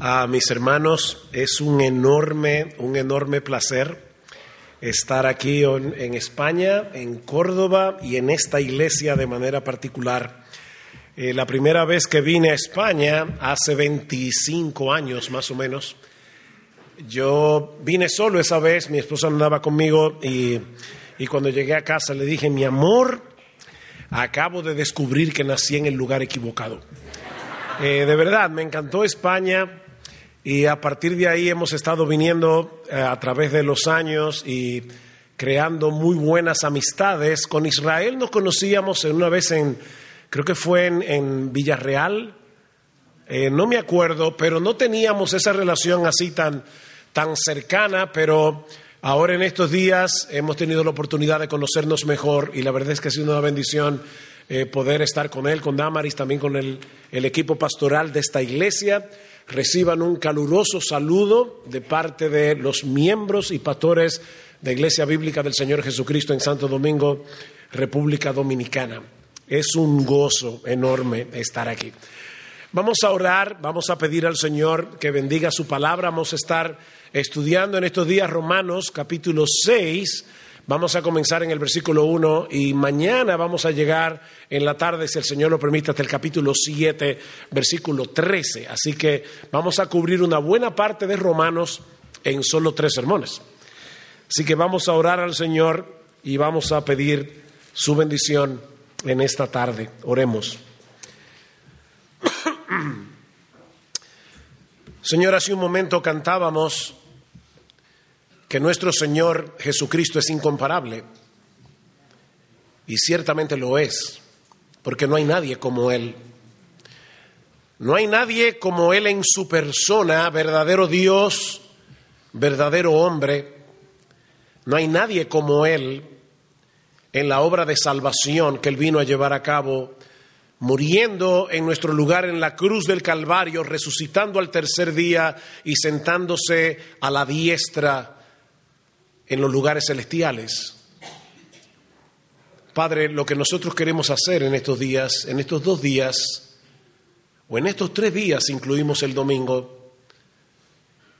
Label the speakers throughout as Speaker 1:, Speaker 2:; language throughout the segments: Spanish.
Speaker 1: A mis hermanos, es un enorme, un enorme placer estar aquí en, España, en Córdoba y en esta iglesia de manera particular. Eh, la primera vez que vine a España, hace 25 años más o menos, yo vine solo esa vez, mi esposa andaba conmigo y, y cuando llegué a casa le dije, mi amor, acabo de descubrir que nací en el lugar equivocado. Eh, de verdad, me encantó España y a partir de ahí hemos estado viniendo eh, a través de los años y creando muy buenas amistades. Con Israel nos conocíamos una vez en, creo que fue en, Villarreal, eh, no me acuerdo, pero no teníamos esa relación así tan, tan cercana, pero ahora en estos días hemos tenido la oportunidad de conocernos mejor y la verdad es que ha sido una bendición eh, poder estar con él, con Damaris, también con el, el equipo pastoral de esta iglesia. Reciban un caluroso saludo de parte de los miembros y pastores de Iglesia Bíblica del Señor Jesucristo en Santo Domingo, República Dominicana. Es un gozo enorme estar aquí. Vamos a orar, vamos a pedir al Señor que bendiga su palabra. Vamos a estar estudiando en estos días Romanos capítulo 6 Vamos a comenzar en el versículo 1 y mañana vamos a llegar en la tarde, si el Señor lo permite, hasta el capítulo 7, versículo 13. Así que vamos a cubrir una buena parte de Romanos en solo tres sermones. Así que vamos a orar al Señor y vamos a pedir su bendición en esta tarde. Oremos. Señor, hace un momento cantábamos que nuestro Señor Jesucristo es incomparable. Y ciertamente lo es, porque no hay nadie como Él. No hay nadie como Él en su persona, verdadero Dios, verdadero hombre. No hay nadie como Él en la obra de salvación que Él vino a llevar a cabo, muriendo en nuestro lugar en la cruz del Calvario, resucitando al tercer día y sentándose a la diestra en los lugares celestiales. Padre, lo que nosotros queremos hacer en estos días, en estos dos días, o en estos tres días, incluimos el domingo,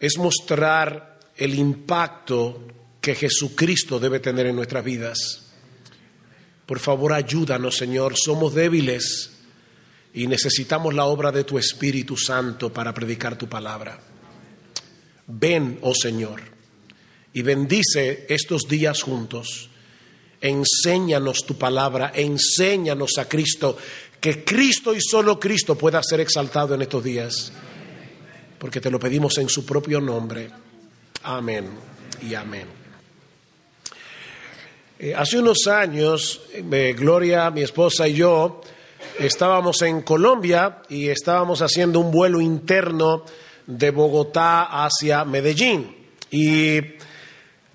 Speaker 1: es mostrar el impacto que Jesucristo debe tener en nuestras vidas. Por favor, ayúdanos, Señor, somos débiles y necesitamos la obra de tu Espíritu Santo para predicar tu palabra. Ven, oh Señor y bendice estos días juntos. Enséñanos tu palabra, enséñanos a Cristo, que Cristo y solo Cristo pueda ser exaltado en estos días, porque te lo pedimos en su propio nombre. Amén y amén. Eh, hace unos años, eh, Gloria, mi esposa y yo estábamos en Colombia y estábamos haciendo un vuelo interno de Bogotá hacia Medellín. Y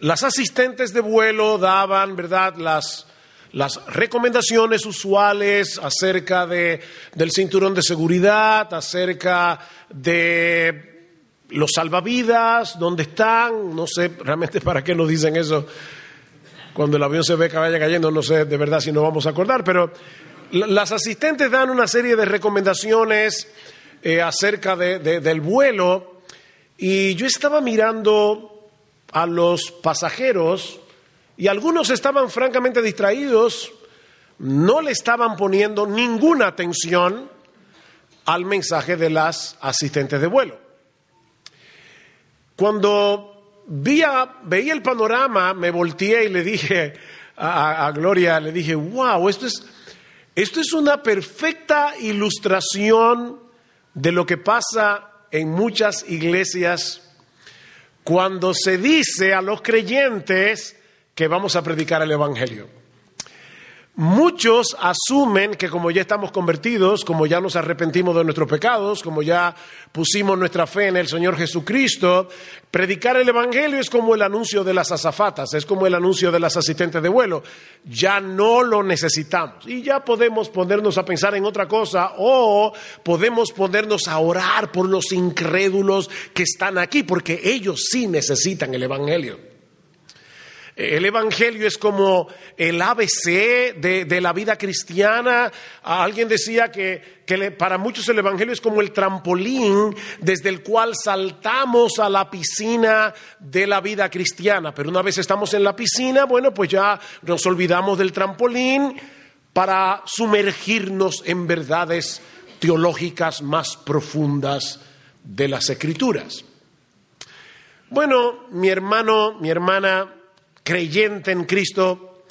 Speaker 1: las asistentes de vuelo daban, ¿verdad?, las, las recomendaciones usuales acerca de, del cinturón de seguridad, acerca de los salvavidas, dónde están, no sé realmente para qué nos dicen eso. Cuando el avión se ve que vaya cayendo, no sé de verdad si nos vamos a acordar, pero las asistentes dan una serie de recomendaciones eh, acerca del vuelo y yo estaba mirando a los pasajeros y algunos estaban francamente distraídos, no le estaban poniendo ninguna atención al mensaje de las asistentes de vuelo. Cuando veía, el panorama, me volteé y le dije a, a, Gloria, le dije, wow, esto es, esto es una perfecta ilustración de lo que pasa en muchas iglesias cuando se dice a los creyentes que vamos a predicar el Evangelio. Muchos asumen que como ya estamos convertidos, como ya nos arrepentimos de nuestros pecados, como ya pusimos nuestra fe en el Señor Jesucristo, predicar el Evangelio es como el anuncio de las azafatas, es como el anuncio de las asistentes de vuelo. Ya no lo necesitamos y ya podemos ponernos a pensar en otra cosa o podemos ponernos a orar por los incrédulos que están aquí, porque ellos sí necesitan el Evangelio. El Evangelio es como el ABC de, la vida cristiana. Alguien decía que, para muchos el Evangelio es como el trampolín desde el cual saltamos a la piscina de la vida cristiana. Pero una vez estamos en la piscina, bueno, pues ya nos olvidamos del trampolín para sumergirnos en verdades teológicas más profundas de las Escrituras. Bueno, mi hermano, mi hermana, creyente en Cristo,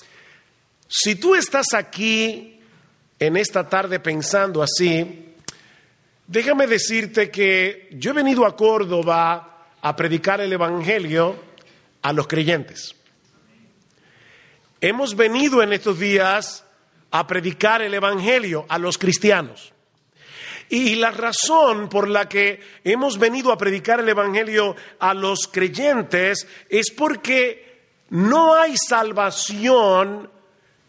Speaker 1: si tú estás aquí en esta tarde pensando así, déjame decirte que yo he venido a Córdoba a predicar el Evangelio a los creyentes. Hemos venido en estos días a predicar el Evangelio a los cristianos. Y la razón por la que hemos venido a predicar el Evangelio a los creyentes es porque no hay salvación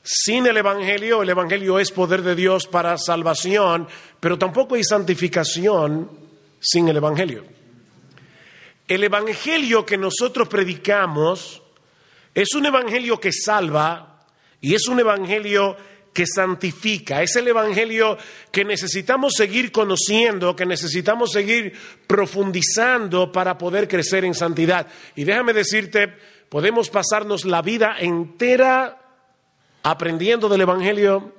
Speaker 1: sin el Evangelio. El Evangelio es poder de Dios para salvación, pero tampoco hay santificación sin el Evangelio. El Evangelio que nosotros predicamos es un Evangelio que salva y es un Evangelio que santifica. Es el Evangelio que necesitamos seguir conociendo, que necesitamos seguir profundizando para poder crecer en santidad. Y déjame decirte, Podemos pasarnos la vida entera aprendiendo del Evangelio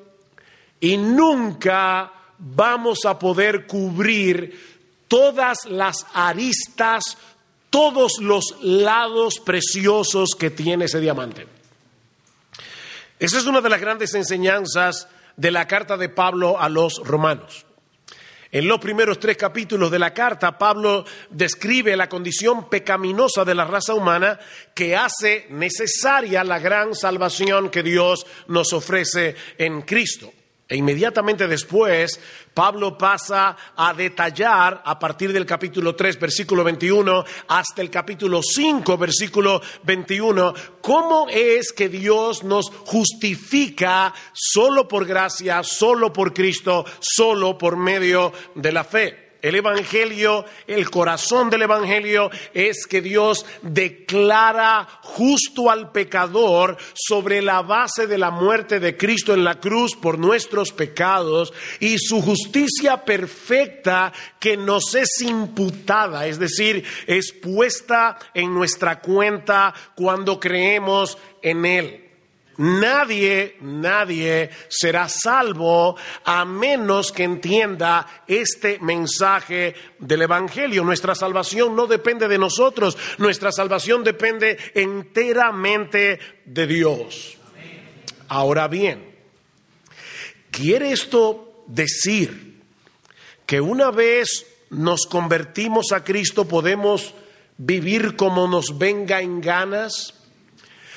Speaker 1: y nunca vamos a poder cubrir todas las aristas, todos los lados preciosos que tiene ese diamante. Esa es una de las grandes enseñanzas de la carta de Pablo a los romanos. En los primeros tres capítulos de la carta, Pablo describe la condición pecaminosa de la raza humana que hace necesaria la gran salvación que Dios nos ofrece en Cristo. E inmediatamente después, Pablo pasa a detallar a partir del capítulo 3, versículo 21, hasta el capítulo 5, versículo 21, cómo es que Dios nos justifica solo por gracia, solo por Cristo, solo por medio de la fe. El Evangelio, el corazón del Evangelio es que Dios declara justo al pecador sobre la base de la muerte de Cristo en la cruz por nuestros pecados y su justicia perfecta que nos es imputada, es decir, es puesta en nuestra cuenta cuando creemos en Él. Nadie, nadie será salvo a menos que entienda este mensaje del Evangelio. Nuestra salvación no depende de nosotros, nuestra salvación depende enteramente de Dios. Ahora bien, ¿quiere esto decir que una vez nos convertimos a Cristo podemos vivir como nos venga en ganas?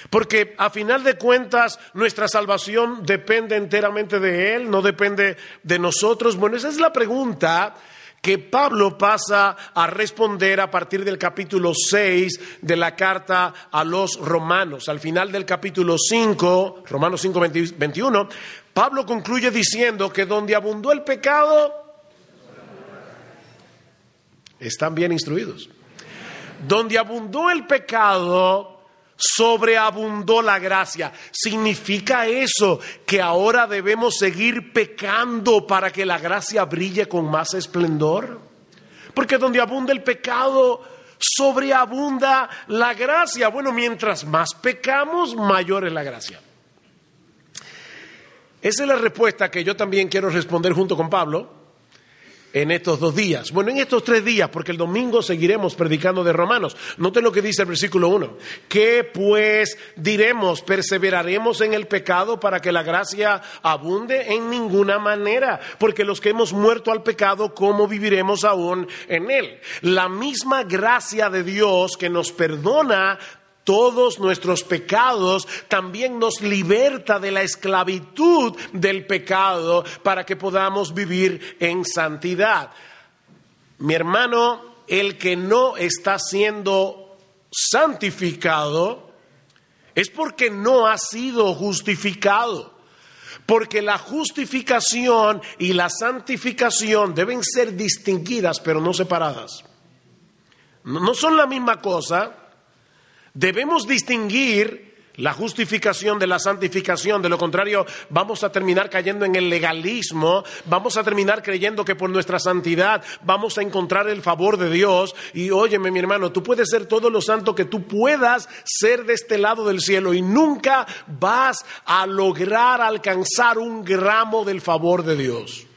Speaker 1: Porque a final de cuentas nuestra salvación depende enteramente de Él, no depende de nosotros. Bueno, esa es la pregunta que Pablo pasa a responder a partir del capítulo 6 de la carta a los romanos. Al final del capítulo 5, Romanos 5, 21, Pablo concluye diciendo que donde abundó el pecado, están bien instruidos. Donde abundó el pecado, sobreabundó la gracia. ¿Significa eso que ahora debemos seguir pecando para que la gracia brille con más esplendor? Porque donde abunda el pecado, sobreabunda la gracia. Bueno, mientras más pecamos, mayor es la gracia. Esa es la respuesta que yo también quiero responder junto con Pablo en estos dos días. Bueno, en estos tres días, porque el domingo seguiremos predicando de Romanos. Noten lo que dice el versículo 1. ¿Qué pues diremos? ¿Perseveraremos en el pecado para que la gracia abunde? En ninguna manera, porque los que hemos muerto al pecado, ¿cómo viviremos aún en él? La misma gracia de Dios que nos perdona todos nuestros pecados, también nos liberta de la esclavitud del pecado para que podamos vivir en santidad. Mi hermano, el que no está siendo santificado es porque no ha sido justificado. Porque la justificación y la santificación deben ser distinguidas, pero no separadas. No son la misma cosa. Debemos distinguir la justificación de la santificación. De lo contrario, vamos a terminar cayendo en el legalismo, vamos a terminar creyendo que por nuestra santidad vamos a encontrar el favor de Dios. Y óyeme, mi hermano, tú puedes ser todo lo santo que tú puedas ser de este lado del cielo y nunca vas a lograr alcanzar un gramo del favor de Dios.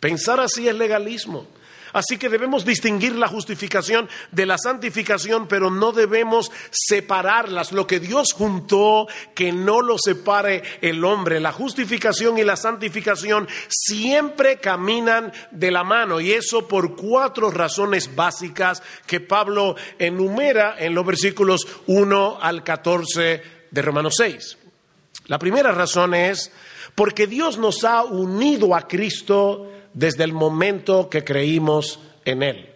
Speaker 1: Pensar así es legalismo. Así que debemos distinguir la justificación de la santificación, pero no debemos separarlas. Lo que Dios juntó, que no lo separe el hombre. La justificación y la santificación siempre caminan de la mano y eso por cuatro razones básicas que Pablo enumera en los versículos 1 al 14 de Romanos 6. La primera razón es porque Dios nos ha unido a Cristo desde el momento que creímos en Él.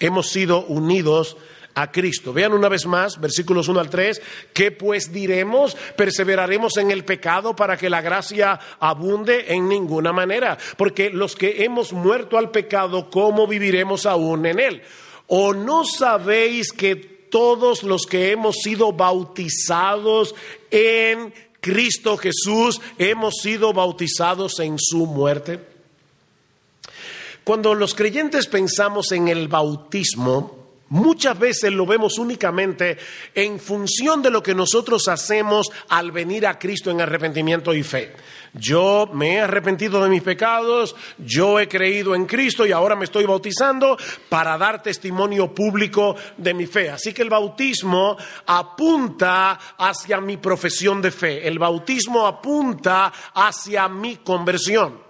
Speaker 1: Hemos sido unidos a Cristo. Vean una vez más, versículos 1 al 3, ¿qué pues diremos? ¿Perseveraremos en el pecado para que la gracia abunde? En ninguna manera, porque los que hemos muerto al pecado, ¿cómo viviremos aún en él? ¿O no sabéis que todos los que hemos sido bautizados en Cristo Jesús hemos sido bautizados en su muerte? Cuando los creyentes pensamos en el bautismo, muchas veces lo vemos únicamente en función de lo que nosotros hacemos al venir a Cristo en arrepentimiento y fe. Yo me he arrepentido de mis pecados, yo he creído en Cristo y ahora me estoy bautizando para dar testimonio público de mi fe. Así que el bautismo apunta hacia mi profesión de fe, el bautismo apunta hacia mi conversión.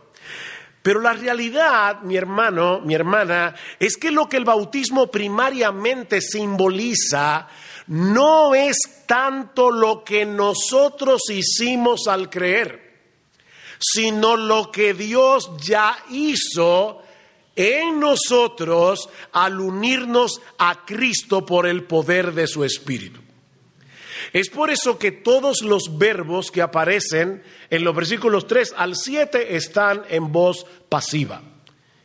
Speaker 1: Pero la realidad, mi hermano, mi hermana, es que lo que el bautismo primariamente simboliza no es tanto lo que nosotros hicimos al creer, sino lo que Dios ya hizo en nosotros al unirnos a Cristo por el poder de su Espíritu. Es por eso que todos los verbos que aparecen en los versículos 3 al 7 están en voz pasiva.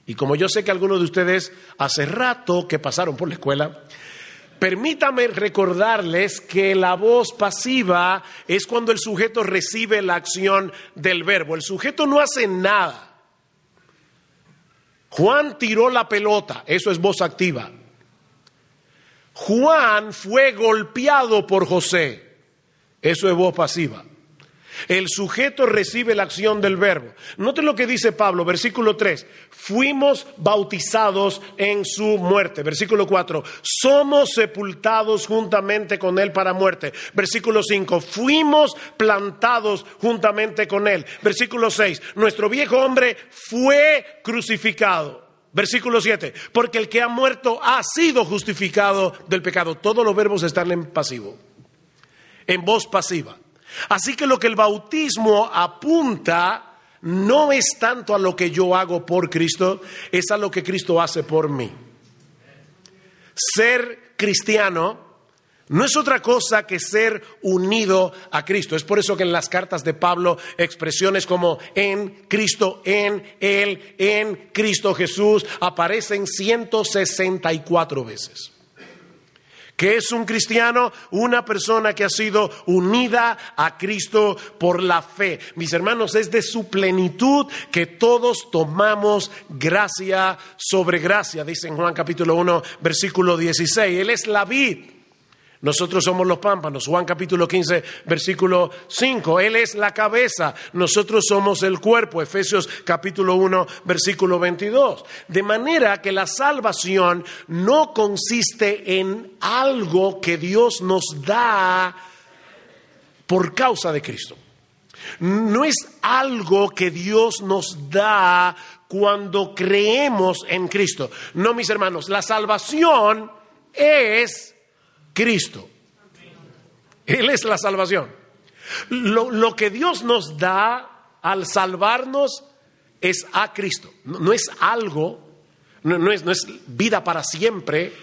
Speaker 1: Y como yo sé que algunos de ustedes hace rato que pasaron por la escuela, permítame recordarles que la voz pasiva es cuando el sujeto recibe la acción del verbo. El sujeto no hace nada. Juan tiró la pelota, eso es voz activa. Juan fue golpeado por José. Eso es voz pasiva. El sujeto recibe la acción del verbo. Noten lo que dice Pablo, versículo 3. Fuimos bautizados en su muerte. Versículo 4. Somos sepultados juntamente con él para muerte. Versículo 5. Fuimos plantados juntamente con él. Versículo 6. Nuestro viejo hombre fue crucificado. Versículo 7, porque el que ha muerto ha sido justificado del pecado. Todos los verbos están en pasivo, en voz pasiva. Así que lo que el bautismo apunta no es tanto a lo que yo hago por Cristo, es a lo que Cristo hace por mí. Ser cristiano no es otra cosa que ser unido a Cristo. Es por eso que en las cartas de Pablo expresiones como en Cristo, en Él, en Cristo Jesús aparecen 164 veces. ¿Qué es un cristiano? Una persona que ha sido unida a Cristo por la fe. Mis hermanos, es de su plenitud que todos tomamos gracia sobre gracia, dice en Juan capítulo 1, versículo 16. Él es la vid nosotros somos los pámpanos. Juan capítulo 15, versículo 5. Él es la cabeza. Nosotros somos el cuerpo. Efesios capítulo 1, versículo 22. De manera que la salvación no consiste en algo que Dios nos da por causa de Cristo. No es algo que Dios nos da cuando creemos en Cristo. No, mis hermanos, la salvación es Cristo. Él es la salvación. Lo, que Dios nos da al salvarnos es a Cristo. No, es algo, no, es, no es vida para siempre,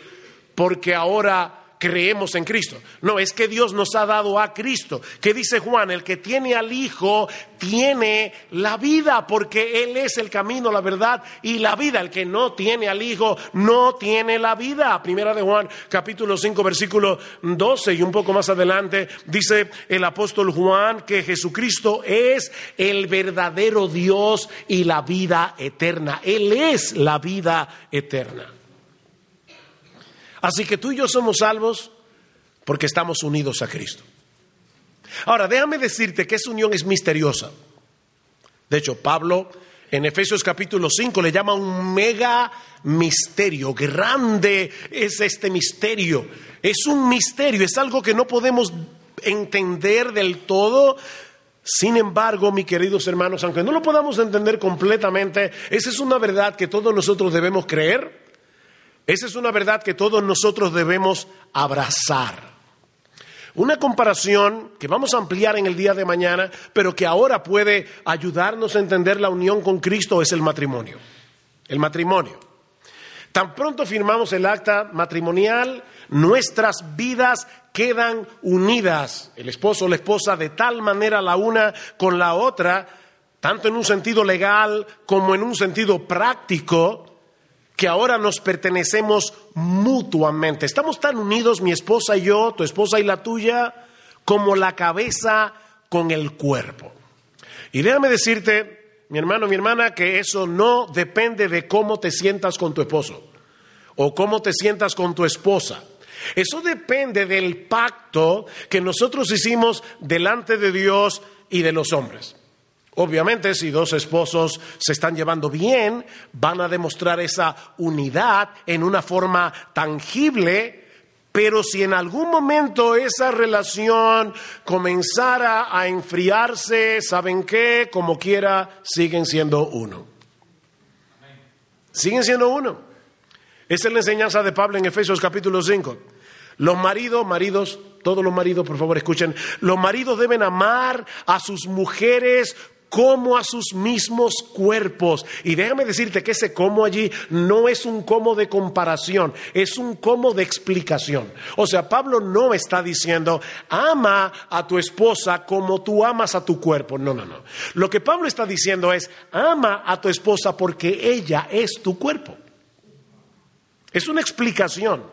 Speaker 1: porque ahora creemos en Cristo. No, es que Dios nos ha dado a Cristo. ¿Qué dice Juan? El que tiene al Hijo tiene la vida, porque Él es el camino, la verdad y la vida. El que no tiene al Hijo no tiene la vida. Primera de Juan, capítulo 5, versículo 12 y un poco más adelante, dice el apóstol Juan que Jesucristo es el verdadero Dios y la vida eterna. Él es la vida eterna. Así que tú y yo somos salvos porque estamos unidos a Cristo. Ahora, déjame decirte que esa unión es misteriosa. De hecho, Pablo en Efesios capítulo 5 le llama un mega misterio. Grande es este misterio. Es un misterio, es algo que no podemos entender del todo. Sin embargo, mis queridos hermanos, aunque no lo podamos entender completamente, esa es una verdad que todos nosotros debemos creer. Esa es una verdad que todos nosotros debemos abrazar. Una comparación que vamos a ampliar en el día de mañana, pero que ahora puede ayudarnos a entender la unión con Cristo es el matrimonio. El matrimonio. Tan pronto firmamos el acta matrimonial, nuestras vidas quedan unidas, el esposo o la esposa, de tal manera la una con la otra, tanto en un sentido legal como en un sentido práctico, que ahora nos pertenecemos mutuamente. Estamos tan unidos, mi esposa y yo, tu esposa y la tuya, como la cabeza con el cuerpo. Y déjame decirte, mi hermano, mi hermana, que eso no depende de cómo te sientas con tu esposo o cómo te sientas con tu esposa. Eso depende del pacto que nosotros hicimos delante de Dios y de los hombres. Obviamente, si dos esposos se están llevando bien, van a demostrar esa unidad en una forma tangible, pero si en algún momento esa relación comenzara a enfriarse, ¿saben qué? Como quiera, siguen siendo uno. Siguen siendo uno. Esa es la enseñanza de Pablo en Efesios capítulo 5. Los maridos, maridos, todos los maridos, por favor, escuchen, los maridos deben amar a sus mujeres como a sus mismos cuerpos. Y déjame decirte que ese como allí no es un como de comparación, es un como de explicación. O sea, Pablo no está diciendo, ama a tu esposa como tú amas a tu cuerpo. No, no, no. Lo que Pablo está diciendo es, ama a tu esposa porque ella es tu cuerpo. Es una explicación.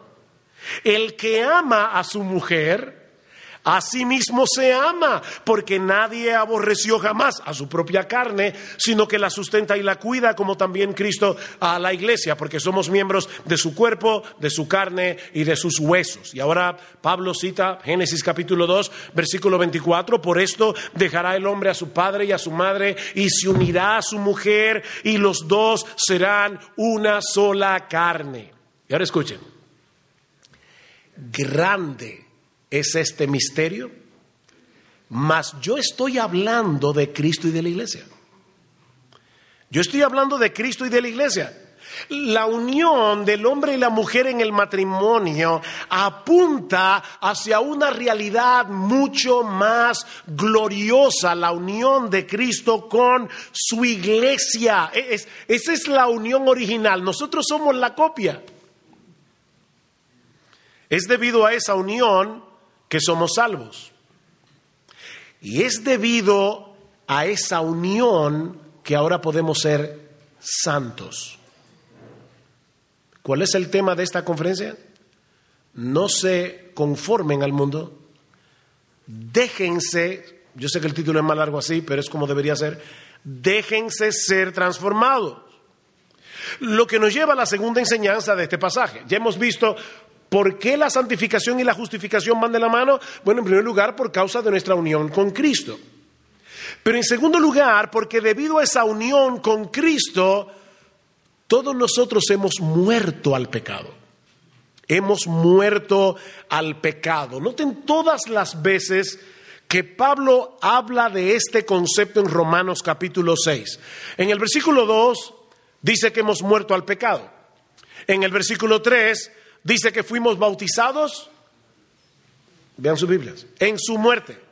Speaker 1: El que ama a su mujer, Asimismo se ama, porque nadie aborreció jamás a su propia carne, sino que la sustenta y la cuida, como también Cristo a la iglesia, porque somos miembros de su cuerpo, de su carne y de sus huesos. Y ahora Pablo cita Génesis capítulo 2, versículo 24, por esto dejará el hombre a su padre y a su madre y se unirá a su mujer y los dos serán una sola carne. Y ahora escuchen, grande es este misterio, mas yo estoy hablando de Cristo y de la iglesia. Yo estoy hablando de Cristo y de la iglesia. La unión del hombre y la mujer en el matrimonio apunta hacia una realidad mucho más gloriosa, la unión de Cristo con su iglesia. E-, esa es la unión original. Nosotros somos la copia. Es debido a esa unión que somos salvos. Y es debido a esa unión que ahora podemos ser santos. ¿Cuál es el tema de esta conferencia? No se conformen al mundo, déjense, yo sé que el título es más largo así, pero es como debería ser, déjense ser transformados. Lo que nos lleva a la segunda enseñanza de este pasaje. Ya hemos visto ¿Por qué la santificación y la justificación van de la mano? Bueno, en primer lugar, por causa de nuestra unión con Cristo. Pero en segundo lugar, porque debido a esa unión con Cristo, todos nosotros hemos muerto al pecado. Hemos muerto al pecado. Noten todas las veces que Pablo habla de este concepto en Romanos capítulo 6. En el versículo 2 dice que hemos muerto al pecado. En el versículo 3 dice que fuimos bautizados, vean sus Biblias, en su muerte.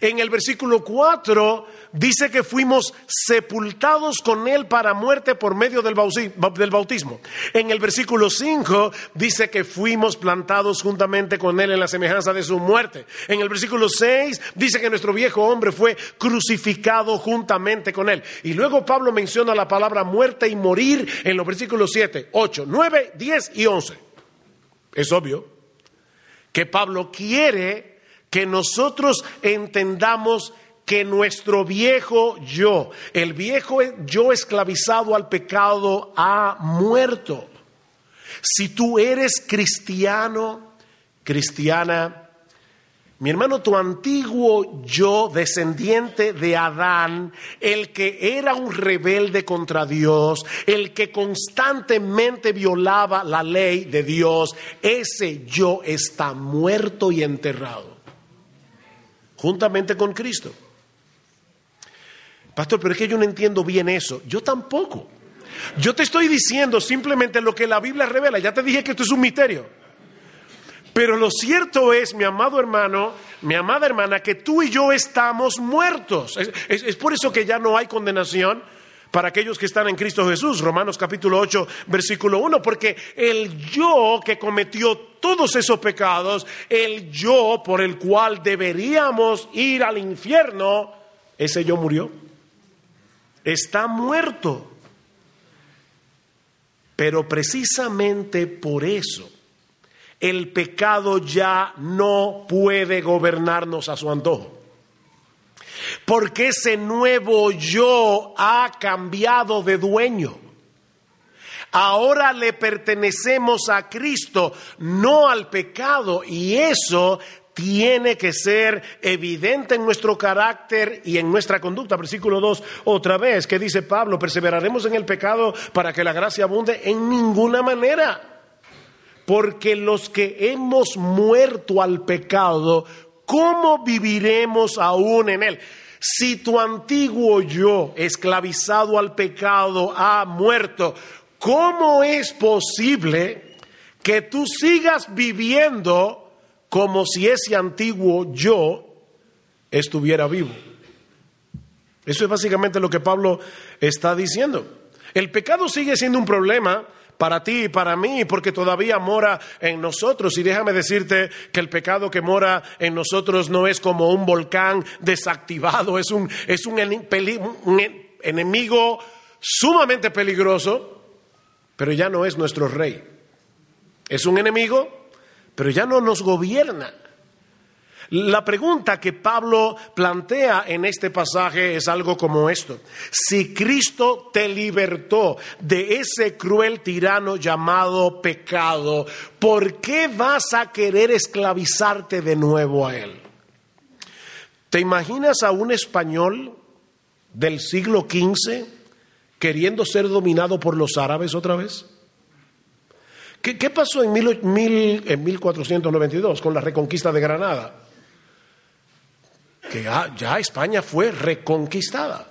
Speaker 1: En el versículo 4 dice que fuimos sepultados con Él para muerte por medio del bautismo. En el versículo 5 dice que fuimos plantados juntamente con Él en la semejanza de su muerte. En el versículo 6 dice que nuestro viejo hombre fue crucificado juntamente con Él. Y luego Pablo menciona la palabra muerte y morir en los versículos 7, 8, 9, 10 y 11. Es obvio que Pablo quiere que nosotros entendamos que nuestro viejo yo, el viejo yo esclavizado al pecado, ha muerto. Si tú eres cristiano, cristiana, mi hermano, tu antiguo yo, descendiente de Adán, el que era un rebelde contra Dios, el que constantemente violaba la ley de Dios, ese yo está muerto y enterrado, juntamente con Cristo. Pastor, pero es que yo no entiendo bien eso. Yo tampoco. Yo te estoy diciendo simplemente lo que la Biblia revela. Ya te dije que esto es un misterio. Pero lo cierto es, mi amado hermano, mi amada hermana, que tú y yo estamos muertos. Es, por eso que ya no hay condenación para aquellos que están en Cristo Jesús. Romanos capítulo 8, versículo 1, porque el yo que cometió todos esos pecados, el yo por el cual deberíamos ir al infierno, ese yo murió. Está muerto. Pero precisamente por eso el pecado ya no puede gobernarnos a su antojo. Porque ese nuevo yo ha cambiado de dueño. Ahora le pertenecemos a Cristo, no al pecado, y eso tiene que ser evidente en nuestro carácter y en nuestra conducta. Versículo 2, otra vez, que dice Pablo, perseveraremos en el pecado para que la gracia abunde en ninguna manera porque los que hemos muerto al pecado, ¿cómo viviremos aún en él? Si tu antiguo yo, esclavizado al pecado, ha muerto, ¿cómo es posible que tú sigas viviendo como si ese antiguo yo estuviera vivo? Eso es básicamente lo que Pablo está diciendo. El pecado sigue siendo un problema para ti y para mí, porque todavía mora en nosotros. Y déjame decirte que el pecado que mora en nosotros no es como un volcán desactivado, es un, es un, enemigo sumamente peligroso, pero ya no es nuestro rey. Es un enemigo, pero ya no nos gobierna. La pregunta que Pablo plantea en este pasaje es algo como esto. Si Cristo te libertó de ese cruel tirano llamado pecado, ¿por qué vas a querer esclavizarte de nuevo a él? ¿Te imaginas a un español del siglo XV queriendo ser dominado por los árabes otra vez? ¿Qué, pasó en, en 1492 con la reconquista de Granada? Que ya, España fue reconquistada.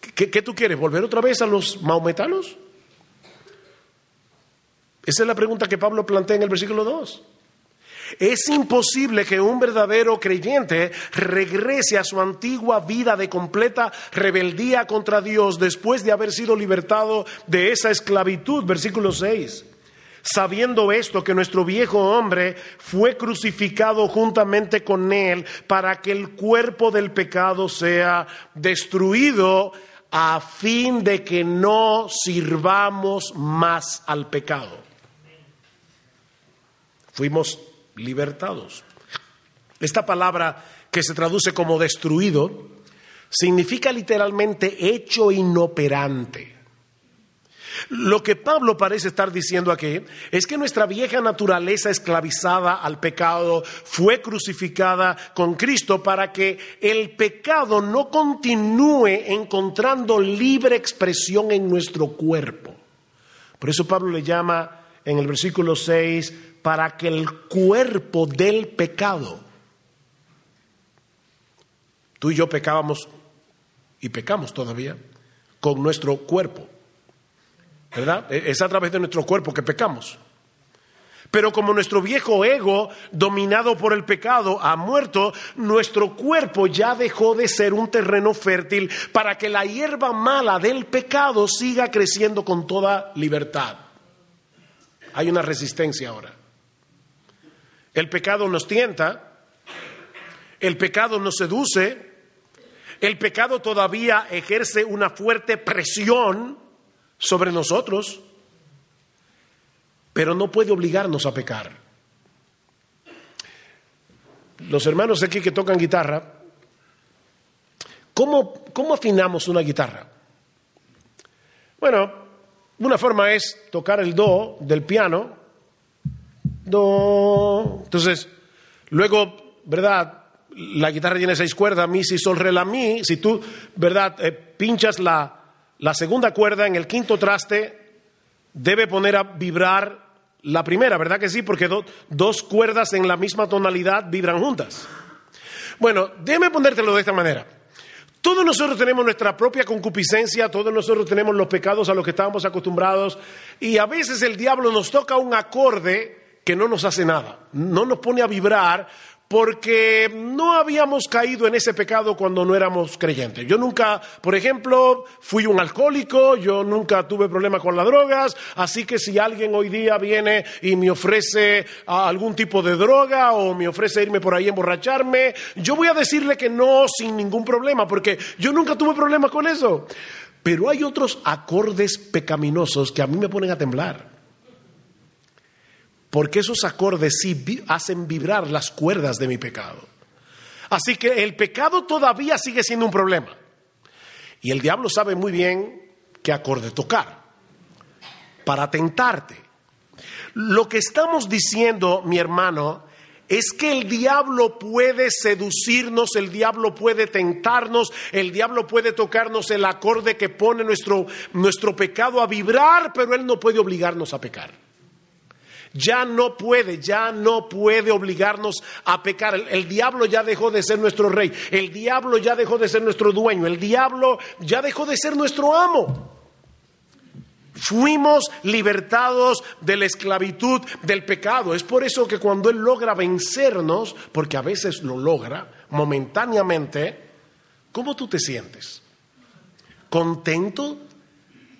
Speaker 1: ¿Qué, ¿Qué, tú quieres? ¿Volver otra vez a los maometanos? Esa es la pregunta que Pablo plantea en el versículo 2. Es imposible que un verdadero creyente regrese a su antigua vida de completa rebeldía contra Dios después de haber sido libertado de esa esclavitud. Versículo 6 sabiendo esto que nuestro viejo hombre fue crucificado juntamente con él para que el cuerpo del pecado sea destruido a fin de que no sirvamos más al pecado. Fuimos libertados. Esta palabra que se traduce como destruido significa literalmente hecho inoperante. Lo que Pablo parece estar diciendo aquí es que nuestra vieja naturaleza esclavizada al pecado fue crucificada con Cristo para que el pecado no continúe encontrando libre expresión en nuestro cuerpo. Por eso Pablo le llama en el versículo 6 para que el cuerpo del pecado, tú y yo pecábamos y pecamos todavía con nuestro cuerpo. ¿Verdad? E-, es a través de nuestro cuerpo que pecamos. Pero como nuestro viejo ego, dominado por el pecado, ha muerto, nuestro cuerpo ya dejó de ser un terreno fértil para que la hierba mala del pecado siga creciendo con toda libertad. Hay una resistencia ahora. El pecado nos tienta, el pecado nos seduce, el pecado todavía ejerce una fuerte presión sobre nosotros pero no puede obligarnos a pecar. Los hermanos aquí que tocan guitarra, ¿cómo, cómo afinamos una guitarra? Bueno, una forma es tocar el do del piano, do, entonces, luego, ¿verdad? La guitarra tiene seis cuerdas, mi, si, sol, re, la, mi. Si tú, ¿verdad? Eh, pinchas la, la segunda cuerda en el quinto traste, debe poner a vibrar la primera, ¿verdad que sí? Porque dos cuerdas en la misma tonalidad vibran juntas. Bueno, déjame ponértelo de esta manera. Todos nosotros tenemos nuestra propia concupiscencia, todos nosotros tenemos los pecados a los que estábamos acostumbrados y a veces el diablo nos toca un acorde que no nos hace nada, no nos pone a vibrar porque no habíamos caído en ese pecado cuando no éramos creyentes. Yo nunca, por ejemplo, fui un alcohólico, yo nunca tuve problemas con las drogas, así que si alguien hoy día viene y me ofrece ah, algún tipo de droga o me ofrece irme por ahí a emborracharme, yo voy a decirle que no sin ningún problema, porque yo nunca tuve problemas con eso. Pero hay otros acordes pecaminosos que a mí me ponen a temblar porque esos acordes sí hacen vibrar las cuerdas de mi pecado. Así que el pecado todavía sigue siendo un problema. Y el diablo sabe muy bien qué acorde tocar para tentarte. Lo que estamos diciendo, mi hermano, es que el diablo puede seducirnos, el diablo puede tentarnos, el diablo puede tocarnos el acorde que pone nuestro, nuestro pecado a vibrar, pero él no puede obligarnos a pecar. Ya no puede, ya no puede obligarnos a pecar. El, diablo ya dejó de ser nuestro rey, el diablo ya dejó de ser nuestro dueño, el diablo ya dejó de ser nuestro amo. Fuimos libertados de la esclavitud del pecado. Es por eso que cuando Él logra vencernos, porque a veces lo logra momentáneamente, ¿cómo tú te sientes? ¿Contento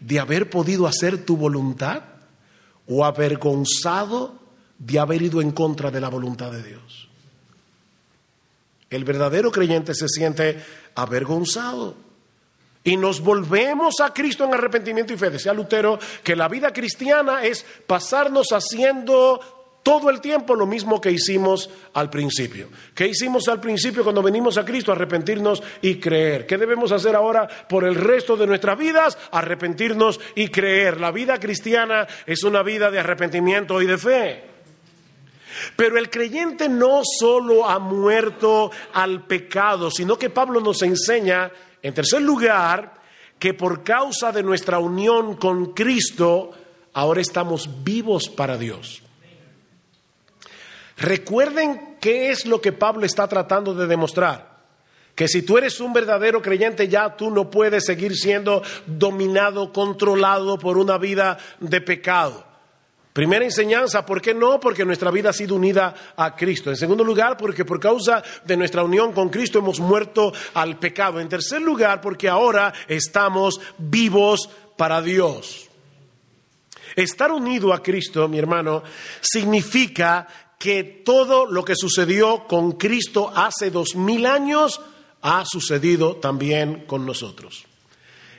Speaker 1: de haber podido hacer tu voluntad? O avergonzado de haber ido en contra de la voluntad de Dios. El verdadero creyente se siente avergonzado. Y nos volvemos a Cristo en arrepentimiento y fe. Decía Lutero que la vida cristiana es pasarnos haciendo todo el tiempo lo mismo que hicimos al principio. ¿Qué hicimos al principio cuando venimos a Cristo? Arrepentirnos y creer. ¿Qué debemos hacer ahora por el resto de nuestras vidas? Arrepentirnos y creer. La vida cristiana es una vida de arrepentimiento y de fe. Pero el creyente no solo ha muerto al pecado, sino que Pablo nos enseña, en tercer lugar, que por causa de nuestra unión con Cristo, ahora estamos vivos para Dios. Recuerden qué es lo que Pablo está tratando de demostrar. Que si tú eres un verdadero creyente ya tú no puedes seguir siendo dominado, controlado por una vida de pecado. Primera enseñanza, ¿por qué no? Porque nuestra vida ha sido unida a Cristo. En segundo lugar, porque por causa de nuestra unión con Cristo hemos muerto al pecado. En tercer lugar, porque ahora estamos vivos para Dios. Estar unido a Cristo, mi hermano, significa que todo lo que sucedió con Cristo hace dos mil años ha sucedido también con nosotros.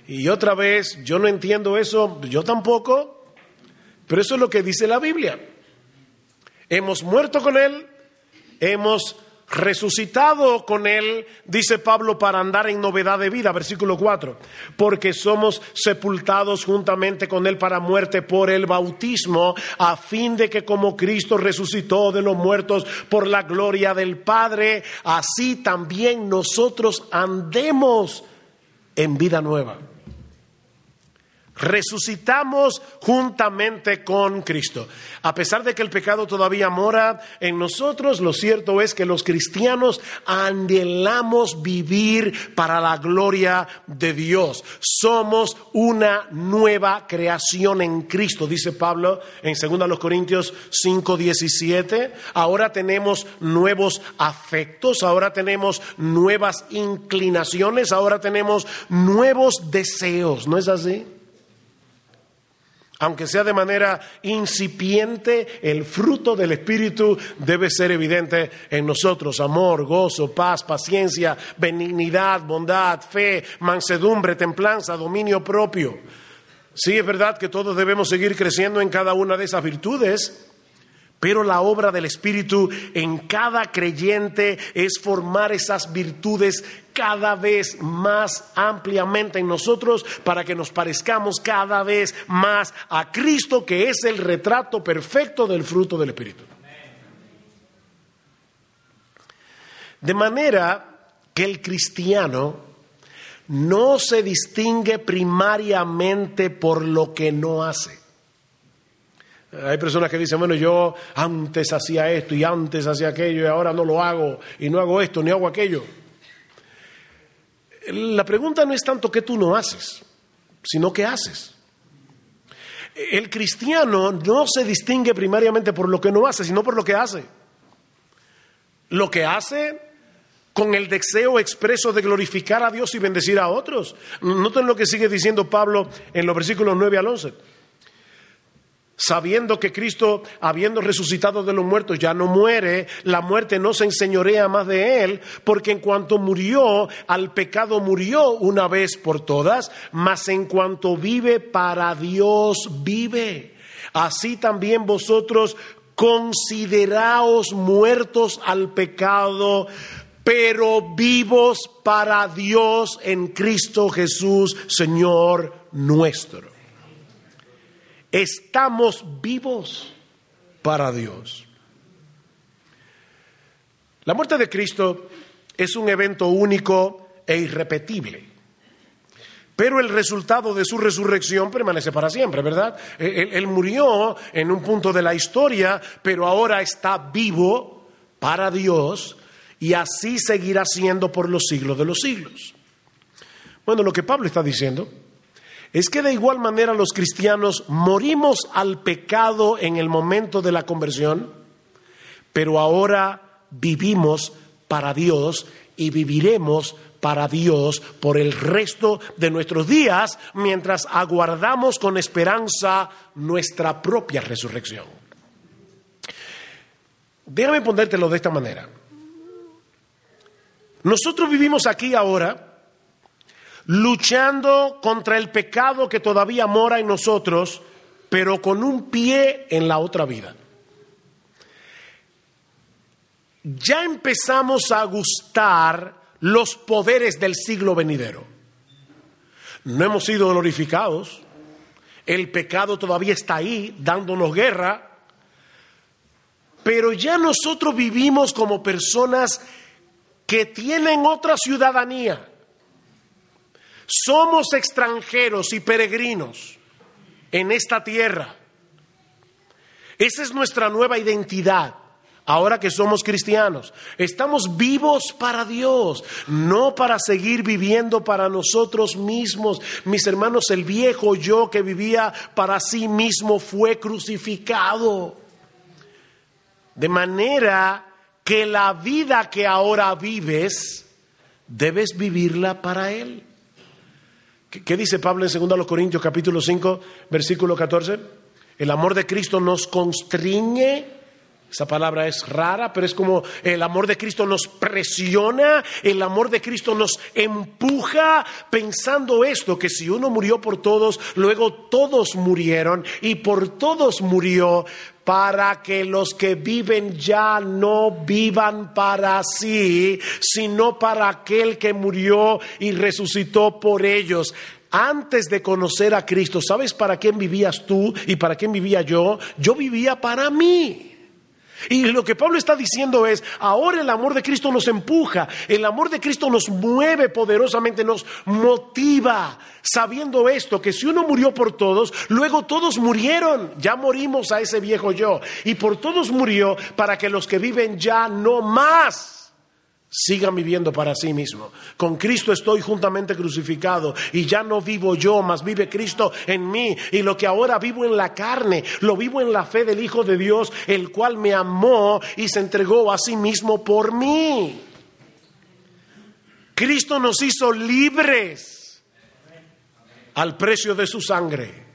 Speaker 1: Y otra vez, yo no entiendo eso, yo tampoco, pero eso es lo que dice la Biblia. Hemos muerto con Él, hemos resucitado con Él, dice Pablo, para andar en novedad de vida, versículo 4, porque somos sepultados juntamente con Él para muerte por el bautismo, a fin de que como Cristo resucitó de los muertos por la gloria del Padre, así también nosotros andemos en vida nueva. Resucitamos juntamente con Cristo. A pesar de que el pecado todavía mora en nosotros, lo cierto es que los cristianos anhelamos vivir para la gloria de Dios. Somos una nueva creación en Cristo, dice Pablo en 2 Corintios 5:17. Ahora tenemos nuevos afectos, ahora tenemos nuevas inclinaciones, ahora tenemos nuevos deseos, ¿no es así? Aunque sea de manera incipiente, el fruto del Espíritu debe ser evidente en nosotros. Amor, gozo, paz, paciencia, benignidad, bondad, fe, mansedumbre, templanza, dominio propio. Sí, es verdad que todos debemos seguir creciendo en cada una de esas virtudes, pero la obra del Espíritu en cada creyente es formar esas virtudes cada vez más ampliamente en nosotros para que nos parezcamos cada vez más a Cristo, que es el retrato perfecto del fruto del Espíritu. De manera que el cristiano no se distingue primariamente por lo que no hace. Hay personas que dicen, bueno, yo antes hacía esto y antes hacía aquello y ahora no lo hago y no hago esto ni hago aquello. La pregunta no es tanto qué tú no haces, sino qué haces. El cristiano no se distingue primariamente por lo que no hace, sino por lo que hace. Lo que hace con el deseo expreso de glorificar a Dios y bendecir a otros. Noten lo que sigue diciendo Pablo en los versículos 9 al 11 sabiendo que Cristo, habiendo resucitado de los muertos, ya no muere, la muerte no se enseñorea más de él, porque en cuanto murió, al pecado murió una vez por todas, mas en cuanto vive para Dios vive. Así también vosotros consideraos muertos al pecado, pero vivos para Dios en Cristo Jesús, Señor nuestro. Estamos vivos para Dios. La muerte de Cristo es un evento único e irrepetible. Pero el resultado de su resurrección permanece para siempre, ¿verdad? Él, murió en un punto de la historia, pero ahora está vivo para Dios y así seguirá siendo por los siglos de los siglos. Bueno, lo que Pablo está diciendo es que de igual manera los cristianos morimos al pecado en el momento de la conversión, pero ahora vivimos para Dios y viviremos para Dios por el resto de nuestros días mientras aguardamos con esperanza nuestra propia resurrección. Déjame ponértelo de esta manera. Nosotros vivimos aquí ahora luchando contra el pecado que todavía mora en nosotros, pero con un pie en la otra vida. Ya empezamos a gustar los poderes del siglo venidero. No hemos sido glorificados, el pecado todavía está ahí dándonos guerra, pero ya nosotros vivimos como personas que tienen otra ciudadanía somos extranjeros y peregrinos en esta tierra. Esa es nuestra nueva identidad. Ahora que somos cristianos, estamos vivos para Dios, no para seguir viviendo para nosotros mismos. Mis hermanos, el viejo yo que vivía para sí mismo fue crucificado. De manera que la vida que ahora vives, debes vivirla para Él. ¿Qué, dice Pablo en 2 Corintios capítulo 5, versículo 14? El amor de Cristo nos constriñe. Esa palabra es rara, pero es como el amor de Cristo nos presiona, el amor de Cristo nos empuja pensando esto, que si uno murió por todos, luego todos murieron y por todos murió para que los que viven ya no vivan para sí, sino para aquel que murió y resucitó por ellos. Antes de conocer a Cristo, ¿sabes para quién vivías tú y para quién vivía yo? Yo vivía para mí. Y lo que Pablo está diciendo es, ahora el amor de Cristo nos empuja, el amor de Cristo nos mueve poderosamente, nos motiva, sabiendo esto, que si uno murió por todos, luego todos murieron, ya morimos a ese viejo yo, y por todos murió para que los que viven ya no más sigan viviendo para sí mismo. Con Cristo estoy juntamente crucificado y ya no vivo yo, mas vive Cristo en mí. Y lo que ahora vivo en la carne, lo vivo en la fe del Hijo de Dios, el cual me amó y se entregó a sí mismo por mí. Cristo nos hizo libres al precio de su sangre.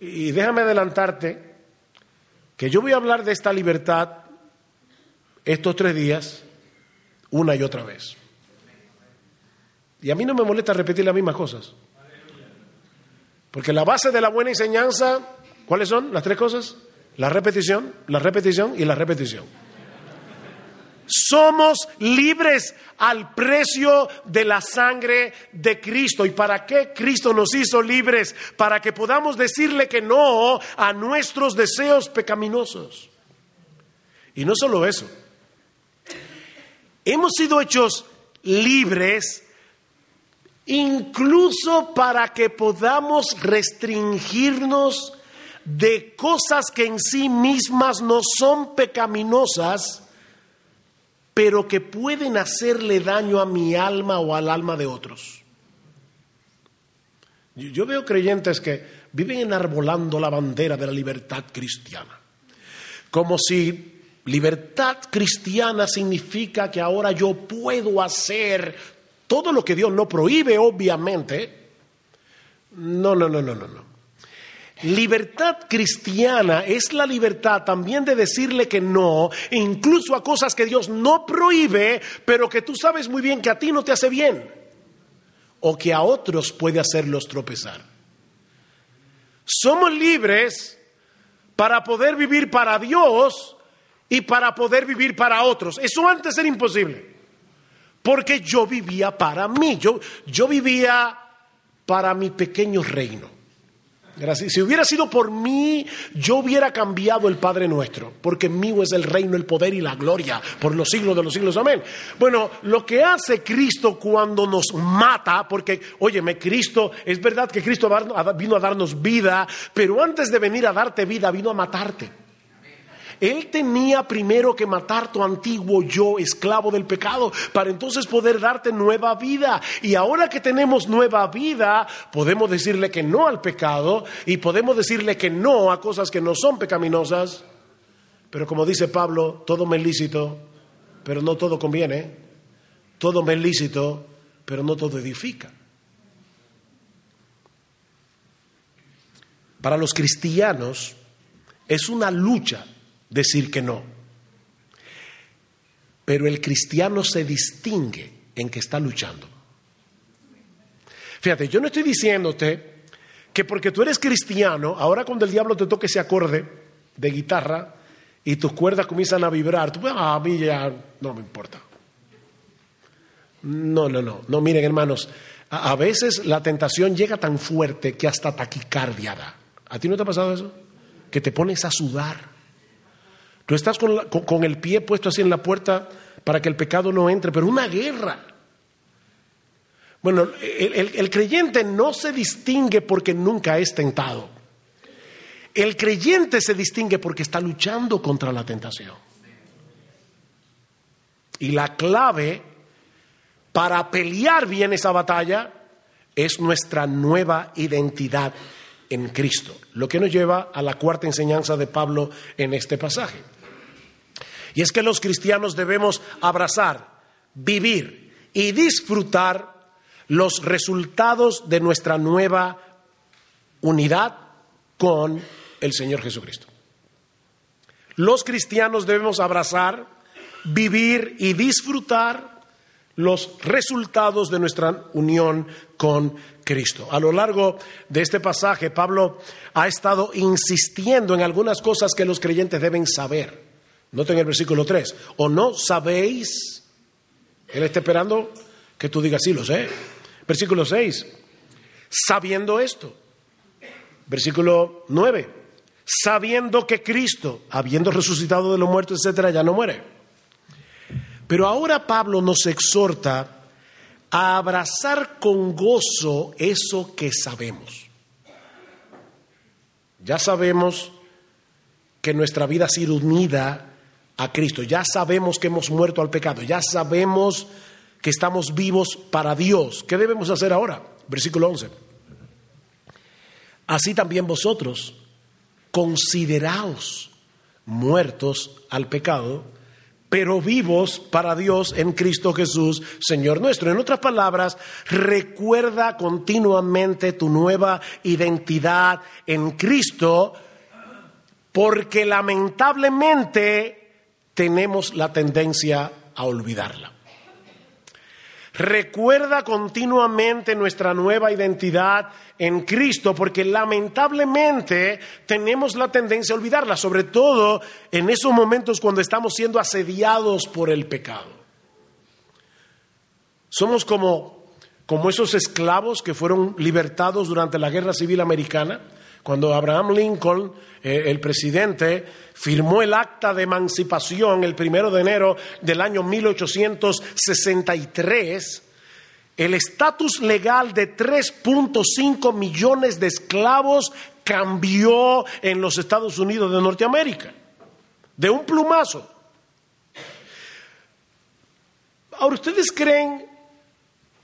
Speaker 1: Y déjame adelantarte que yo voy a hablar de esta libertad estos tres días una y otra vez. Y a mí no me molesta repetir las mismas cosas. Porque la base de la buena enseñanza, ¿cuáles son las tres cosas? La repetición, la repetición y la repetición. Somos libres al precio de la sangre de Cristo. ¿Y para qué Cristo nos hizo libres? Para que podamos decirle que no a nuestros deseos pecaminosos. Y no solo eso, Hemos sido hechos libres incluso para que podamos restringirnos de cosas que en sí mismas no son pecaminosas, pero que pueden hacerle daño a mi alma o al alma de otros. Yo veo creyentes que viven enarbolando la bandera de la libertad cristiana, como si Libertad cristiana significa que ahora yo puedo hacer todo lo que Dios no prohíbe, obviamente. No, no, no, no, no, no. Libertad cristiana es la libertad también de decirle que no, incluso a cosas que Dios no prohíbe, pero que tú sabes muy bien que a ti no te hace bien, o que a otros puede hacerlos tropezar. Somos libres para poder vivir para Dios y para poder vivir para otros. Eso antes era imposible, porque yo vivía para mí, yo, yo vivía para mi pequeño reino. Gracias. Si hubiera sido por mí, yo hubiera cambiado el Padre nuestro, porque mío es el reino, el poder y la gloria por los siglos de los siglos. Amén. Bueno, lo que hace Cristo cuando nos mata, porque, óyeme, Cristo, es verdad que Cristo vino a darnos vida, pero antes de venir a darte vida, vino a matarte. Él tenía primero que matar tu antiguo yo, esclavo del pecado, para entonces poder darte nueva vida. Y ahora que tenemos nueva vida, podemos decirle que no al pecado y podemos decirle que no a cosas que no son pecaminosas. Pero como dice Pablo, todo me es lícito, pero no todo conviene. Todo me es lícito, pero no todo edifica. Para los cristianos es una lucha decir que no. Pero el cristiano se distingue en que está luchando. Fíjate, yo no estoy diciéndote que porque tú eres cristiano, ahora cuando el diablo te toque ese acorde de guitarra y tus cuerdas comienzan a vibrar, tú ah, a mí ya no me importa. No, no, no, no, miren hermanos, a, veces la tentación llega tan fuerte que hasta taquicardia da. ¿A ti no te ha pasado eso? Que te pones a sudar Tú estás con, el pie puesto así en la puerta para que el pecado no entre, pero una guerra. Bueno, el, creyente no se distingue porque nunca es tentado. El creyente se distingue porque está luchando contra la tentación. Y la clave para pelear bien esa batalla es nuestra nueva identidad en Cristo, lo que nos lleva a la cuarta enseñanza de Pablo en este pasaje. Y es que los cristianos debemos abrazar, vivir y disfrutar los resultados de nuestra nueva unidad con el Señor Jesucristo. Los cristianos debemos abrazar, vivir y disfrutar los resultados de nuestra unión con Cristo. A lo largo de este pasaje, Pablo ha estado insistiendo en algunas cosas que los creyentes deben saber. Noten el versículo 3. ¿O no sabéis? Él está esperando que tú digas, sí, lo sé. Versículo 6. Sabiendo esto. Versículo 9. sabiendo que Cristo, habiendo resucitado de los muertos, etcétera, ya no muere. Pero ahora Pablo nos exhorta a abrazar con gozo eso que sabemos. Ya sabemos que nuestra vida ha sido unida a Cristo, ya sabemos que hemos muerto al pecado, ya sabemos que estamos vivos para Dios. ¿Qué debemos hacer ahora? Versículo 11. Así también vosotros, consideraos muertos al pecado, pero vivos para Dios en Cristo Jesús, Señor nuestro. En otras palabras, recuerda continuamente tu nueva identidad en Cristo, porque lamentablemente tenemos la tendencia a olvidarla. Recuerda continuamente nuestra nueva identidad en Cristo, porque lamentablemente tenemos la tendencia a olvidarla, sobre todo en esos momentos cuando estamos siendo asediados por el pecado. Somos como, como esos esclavos que fueron libertados durante la Guerra Civil Americana, cuando Abraham Lincoln, eh, el presidente, firmó el acta de emancipación el primero de enero del año 1863, el estatus legal de 3.5 millones de esclavos cambió en los Estados Unidos de Norteamérica, de un plumazo. Ahora, ¿ustedes creen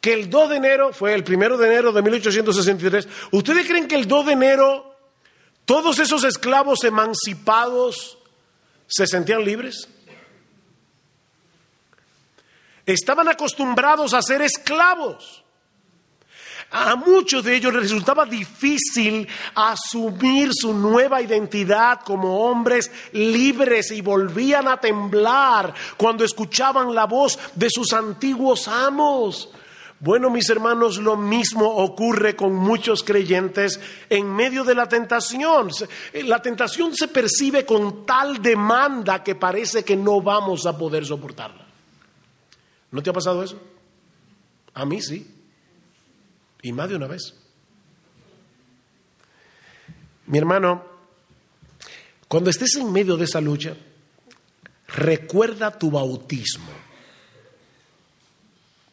Speaker 1: que el 2 de enero, fue el primero de enero de 1863, ¿ustedes creen que el 2 de enero ¿Todos esos esclavos emancipados se sentían libres? Estaban acostumbrados a ser esclavos. A muchos de ellos les resultaba difícil asumir su nueva identidad como hombres libres y volvían a temblar cuando escuchaban la voz de sus antiguos amos. Bueno, mis hermanos, lo mismo ocurre con muchos creyentes en medio de la tentación. La tentación se percibe con tal demanda que parece que no vamos a poder soportarla. ¿No te ha pasado eso? A mí sí. Y más de una vez. Mi hermano, cuando estés en medio de esa lucha, recuerda tu bautismo.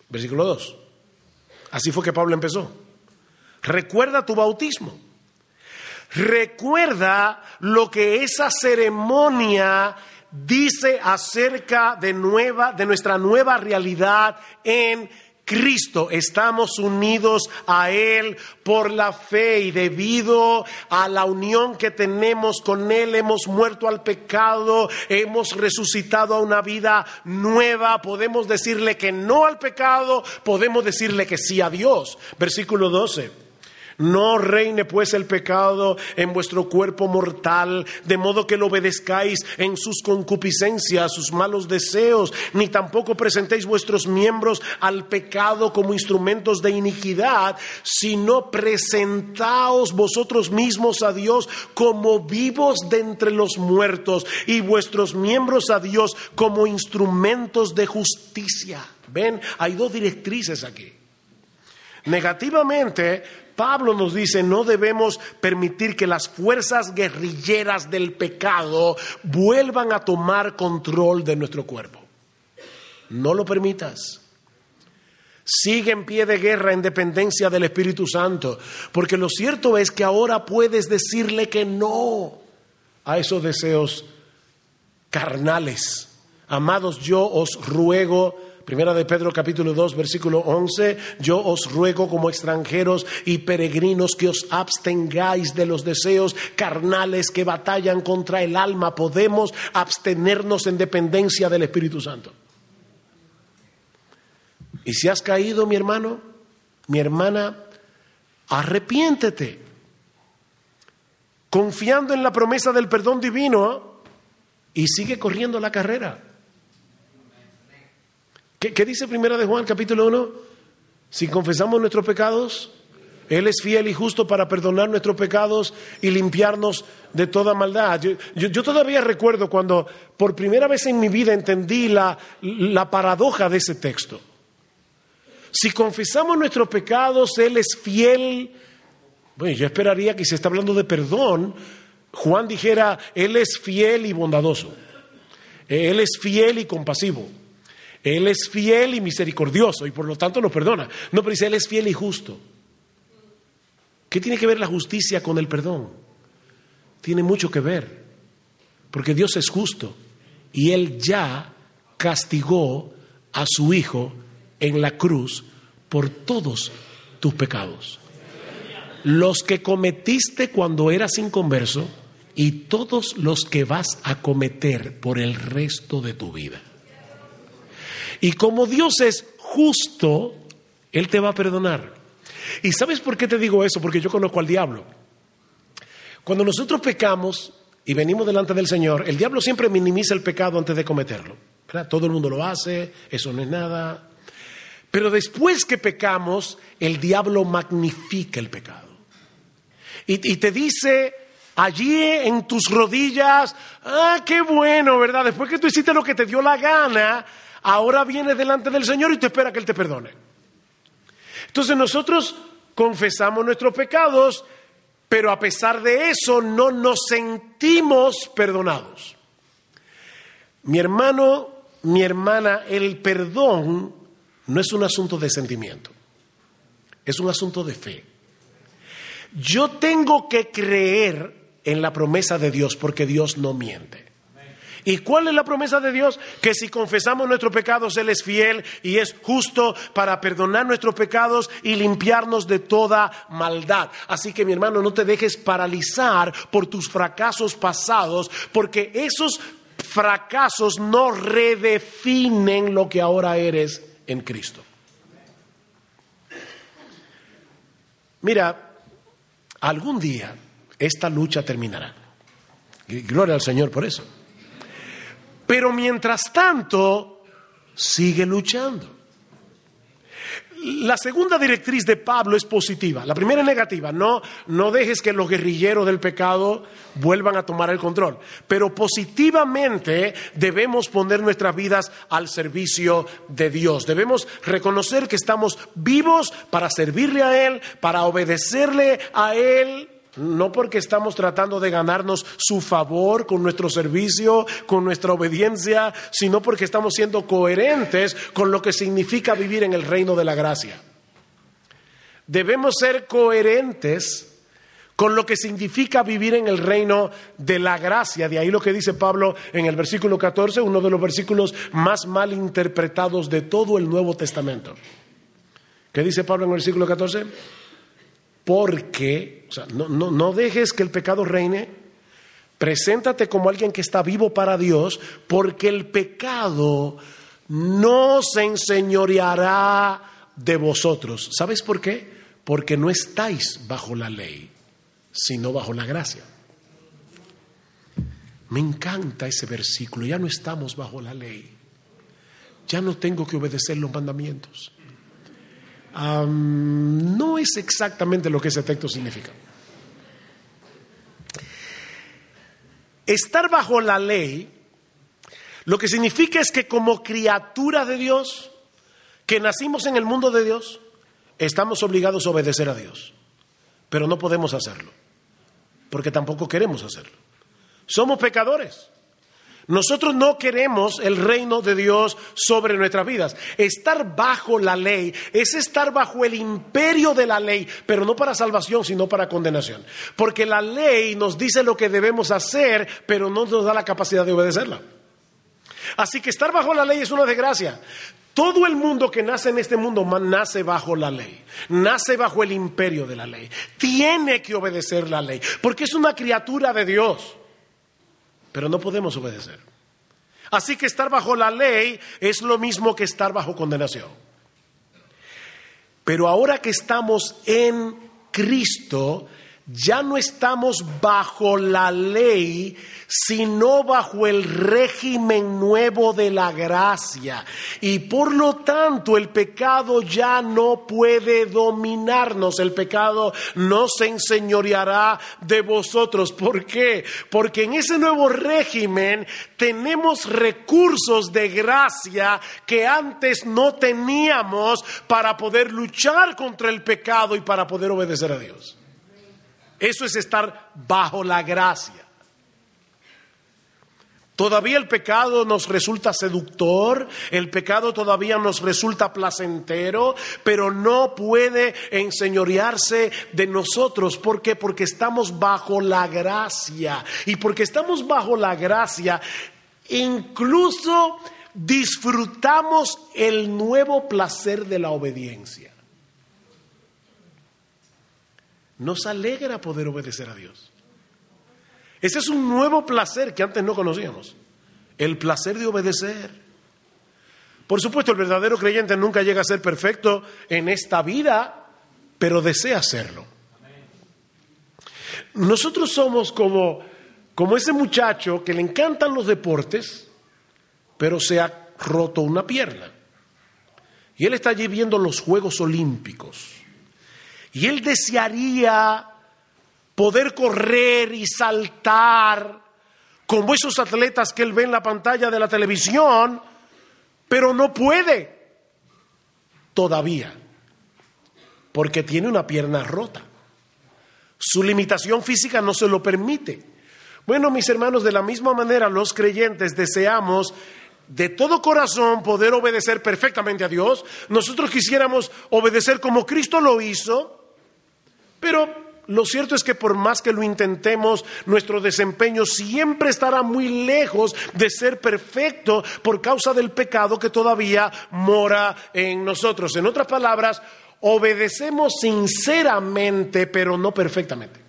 Speaker 1: Versículo 2. Así fue que Pablo empezó. Recuerda tu bautismo. Recuerda lo que esa ceremonia dice acerca de nueva de nuestra nueva realidad en estamos unidos a Él por la fe y debido a la unión que tenemos con Él hemos muerto al pecado, hemos resucitado a una vida nueva, podemos decirle que no al pecado, podemos decirle que sí a Dios. Versículo 12. No reine pues el pecado en vuestro cuerpo mortal, de modo que lo obedezcáis en sus concupiscencias, sus malos deseos, ni tampoco presentéis vuestros miembros al pecado como instrumentos de iniquidad, sino presentaos vosotros mismos a Dios como vivos de entre los muertos y vuestros miembros a Dios como instrumentos de justicia. Ven, hay dos directrices aquí. Negativamente, Pablo nos dice, no debemos permitir que las fuerzas guerrilleras del pecado vuelvan a tomar control de nuestro cuerpo. No lo permitas. Sigue en pie de guerra en dependencia del Espíritu Santo, porque lo cierto es que ahora puedes decirle que no a esos deseos carnales. Amados, yo os ruego Primera de Pedro capítulo 2 versículo 11, yo os ruego como extranjeros y peregrinos que os abstengáis de los deseos carnales que batallan contra el alma. Podemos abstenernos en dependencia del Espíritu Santo. Y si has caído, mi hermano, mi hermana, arrepiéntete, confiando en la promesa del perdón divino y sigue corriendo la carrera. ¿Qué, dice Primera de Juan, capítulo 1? Si confesamos nuestros pecados, Él es fiel y justo para perdonar nuestros pecados y limpiarnos de toda maldad. Yo, todavía recuerdo cuando por primera vez en mi vida entendí la, la paradoja de ese texto. Si confesamos nuestros pecados, Él es fiel. Bueno, yo esperaría que si está hablando de perdón, Juan dijera, Él es fiel y bondadoso. Él es fiel y compasivo. Él es fiel y misericordioso y por lo tanto nos perdona. No, pero dice, Él es fiel y justo. ¿Qué tiene que ver la justicia con el perdón? Tiene mucho que ver, porque Dios es justo y Él ya castigó a su Hijo en la cruz por todos tus pecados. Los que cometiste cuando eras inconverso y todos los que vas a cometer por el resto de tu vida. Y como Dios es justo, Él te va a perdonar. ¿Y sabes por qué te digo eso? Porque yo conozco al diablo. Cuando nosotros pecamos y venimos delante del Señor, el diablo siempre minimiza el pecado antes de cometerlo. Todo el mundo lo hace, eso no es nada. Pero después que pecamos, el diablo magnifica el pecado. Y, y te dice allí en tus rodillas, ah, qué bueno, ¿verdad? Después que tú hiciste lo que te dio la gana, ahora vienes delante del Señor y te espera que Él te perdone. Entonces nosotros confesamos nuestros pecados, pero a pesar de eso no nos sentimos perdonados. Mi hermano, mi hermana, el perdón no es un asunto de sentimiento, es un asunto de fe. Yo tengo que creer en la promesa de Dios porque Dios no miente. ¿Y cuál es la promesa de Dios? Que si confesamos nuestros pecados, Él es fiel y es justo para perdonar nuestros pecados y limpiarnos de toda maldad. Así que mi hermano, no te dejes paralizar por tus fracasos pasados, porque esos fracasos no redefinen lo que ahora eres en Cristo. Mira, algún día esta lucha terminará. Gloria al Señor por eso. Pero mientras tanto, sigue luchando. La segunda directriz de Pablo es positiva. La primera es negativa. No, no dejes que los guerrilleros del pecado vuelvan a tomar el control. Pero positivamente debemos poner nuestras vidas al servicio de Dios. Debemos reconocer que estamos vivos para servirle a Él, para obedecerle a Él no porque estamos tratando de ganarnos su favor con nuestro servicio, con nuestra obediencia, sino porque estamos siendo coherentes con lo que significa vivir en el reino de la gracia. Debemos ser coherentes con lo que significa vivir en el reino de la gracia. De ahí lo que dice Pablo en el versículo 14, uno de los versículos más mal interpretados de todo el Nuevo Testamento. ¿Qué dice Pablo en el versículo 14? Porque, o sea, no, no dejes que el pecado reine, preséntate como alguien que está vivo para Dios, porque el pecado no se enseñoreará de vosotros. ¿Sabes por qué? Porque no estáis bajo la ley, sino bajo la gracia. Me encanta ese versículo, ya no estamos bajo la ley, ya no tengo que obedecer los mandamientos no es exactamente lo que ese texto significa. Estar bajo la ley lo que significa es que como criatura de Dios, que nacimos en el mundo de Dios, estamos obligados a obedecer a Dios. Pero no podemos hacerlo, porque tampoco queremos hacerlo. Somos pecadores. Nosotros no queremos el reino de Dios sobre nuestras vidas. Estar bajo la ley es estar bajo el imperio de la ley, pero no para salvación, sino para condenación. Porque la ley nos dice lo que debemos hacer, pero no nos da la capacidad de obedecerla. Así que estar bajo la ley es una desgracia. Todo el mundo que nace en este mundo nace bajo la ley, nace bajo el imperio de la ley. Tiene que obedecer la ley, porque es una criatura de Dios pero no podemos obedecer. Así que estar bajo la ley es lo mismo que estar bajo condenación. Pero ahora que estamos en Cristo, ya no estamos bajo la ley, sino bajo el régimen nuevo de la gracia. Y por lo tanto el pecado ya no puede dominarnos, el pecado no se enseñoreará de vosotros. ¿Por qué? Porque en ese nuevo régimen tenemos recursos de gracia que antes no teníamos para poder luchar contra el pecado y para poder obedecer a Dios. Eso es estar bajo la gracia. Todavía el pecado nos resulta seductor, el pecado todavía nos resulta placentero, pero no puede enseñorearse de nosotros. ¿Por qué? Porque estamos bajo la gracia. Y porque estamos bajo la gracia, incluso disfrutamos el nuevo placer de la obediencia. Nos alegra poder obedecer a Dios. Ese es un nuevo placer que antes no conocíamos, el placer de obedecer. Por supuesto, el verdadero creyente nunca llega a ser perfecto en esta vida, pero desea serlo. Nosotros somos como, como ese muchacho que le encantan los deportes, pero se ha roto una pierna. Y él está allí viendo los Juegos Olímpicos. Y él desearía poder correr y saltar como esos atletas que él ve en la pantalla de la televisión, pero no puede todavía, porque tiene una pierna rota. Su limitación física no se lo permite. Bueno, mis hermanos, de la misma manera los creyentes deseamos de todo corazón poder obedecer perfectamente a Dios. Nosotros quisiéramos obedecer como Cristo lo hizo, pero lo cierto es que por más que lo intentemos, nuestro desempeño siempre estará muy lejos de ser perfecto por causa del pecado que todavía mora en nosotros. En otras palabras, obedecemos sinceramente, pero no perfectamente.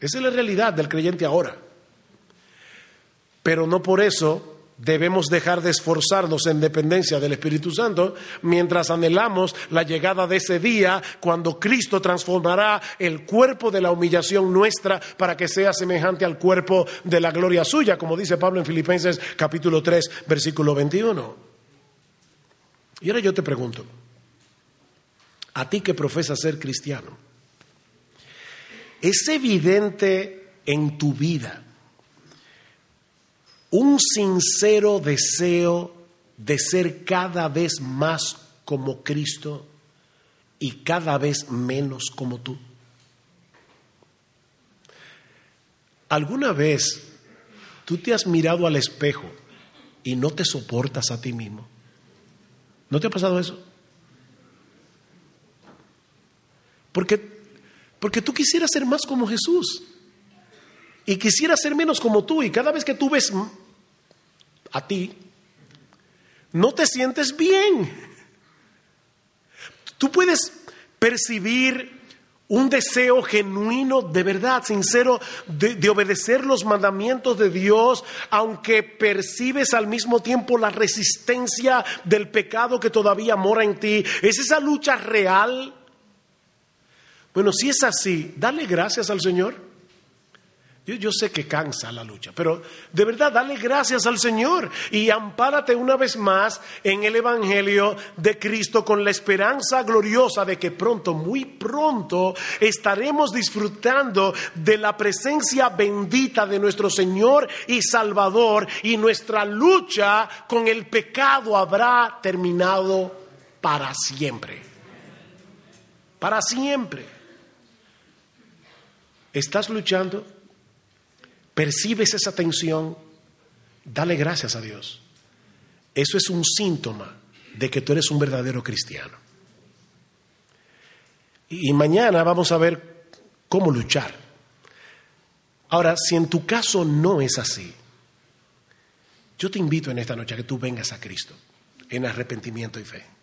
Speaker 1: Esa es la realidad del creyente ahora. Pero no por eso Debemos dejar de esforzarnos en dependencia del Espíritu Santo mientras anhelamos la llegada de ese día cuando Cristo transformará el cuerpo de la humillación nuestra para que sea semejante al cuerpo de la gloria suya, como dice Pablo en Filipenses capítulo 3, versículo 21. Y ahora yo te pregunto, a ti que profesas ser cristiano, ¿es evidente en tu vida un sincero deseo de ser cada vez más como Cristo y cada vez menos como tú? ¿Alguna vez tú te has mirado al espejo y no te soportas a ti mismo? ¿No te ha pasado eso? Porque, porque tú quisieras ser más como Jesús y quisiera ser menos como tú y cada vez que tú ves a ti, no te sientes bien. Tú puedes percibir un deseo genuino, de verdad, sincero, de, de, obedecer los mandamientos de Dios, aunque percibes al mismo tiempo la resistencia del pecado que todavía mora en ti. ¿Es esa lucha real? Bueno, si es así, dale gracias al Señor. Yo, sé que cansa la lucha, pero de verdad dale gracias al Señor y ampárate una vez más en el Evangelio de Cristo con la esperanza gloriosa de que pronto, muy pronto, estaremos disfrutando de la presencia bendita de nuestro Señor y Salvador y nuestra lucha con el pecado habrá terminado para siempre. Para siempre. ¿Estás luchando? Percibes esa tensión, dale gracias a Dios. Eso es un síntoma de que tú eres un verdadero cristiano. Y mañana vamos a ver cómo luchar. Ahora, si en tu caso no es así, yo te invito en esta noche a que tú vengas a Cristo en arrepentimiento y fe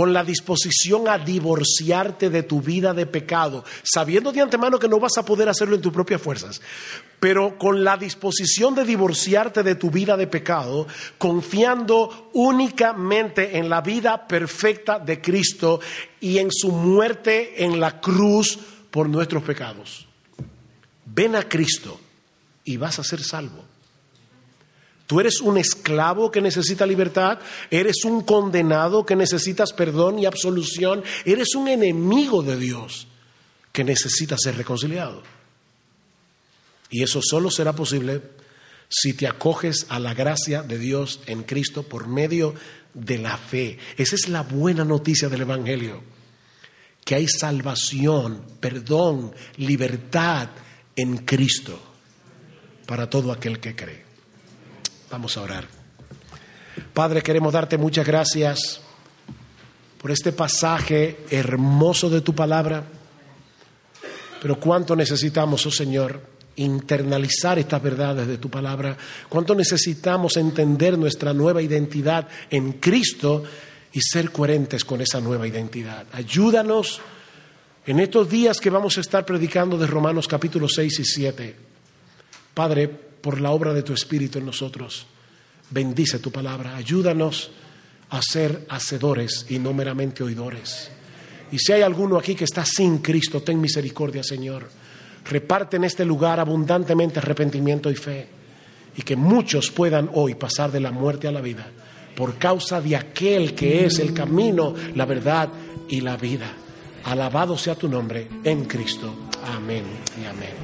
Speaker 1: con la disposición a divorciarte de tu vida de pecado, sabiendo de antemano que no vas a poder hacerlo en tus propias fuerzas, pero con la disposición de divorciarte de tu vida de pecado, confiando únicamente en la vida perfecta de Cristo y en su muerte en la cruz por nuestros pecados. Ven a Cristo y vas a ser salvo. Tú eres un esclavo que necesita libertad, eres un condenado que necesitas perdón y absolución, eres un enemigo de Dios que necesita ser reconciliado. Y eso solo será posible si te acoges a la gracia de Dios en Cristo por medio de la fe. Esa es la buena noticia del Evangelio que hay salvación, perdón, libertad en Cristo para todo aquel que cree. Vamos a orar. Padre, queremos darte muchas gracias por este pasaje hermoso de tu palabra, pero cuánto necesitamos, oh Señor, internalizar estas verdades de tu palabra, cuánto necesitamos entender nuestra nueva identidad en Cristo y ser coherentes con esa nueva identidad. Ayúdanos en estos días que vamos a estar predicando de Romanos capítulo 6 y 7. Padre, por la obra de tu Espíritu en nosotros, bendice tu palabra, ayúdanos a ser hacedores y no meramente oidores. Y si hay alguno aquí que está sin Cristo, ten misericordia, Señor. Reparte en este lugar abundantemente arrepentimiento y fe. Y que muchos puedan hoy pasar de la muerte a la vida por causa de aquel que es el camino, la verdad y la vida. Alabado sea tu nombre en Cristo. Amén y amén.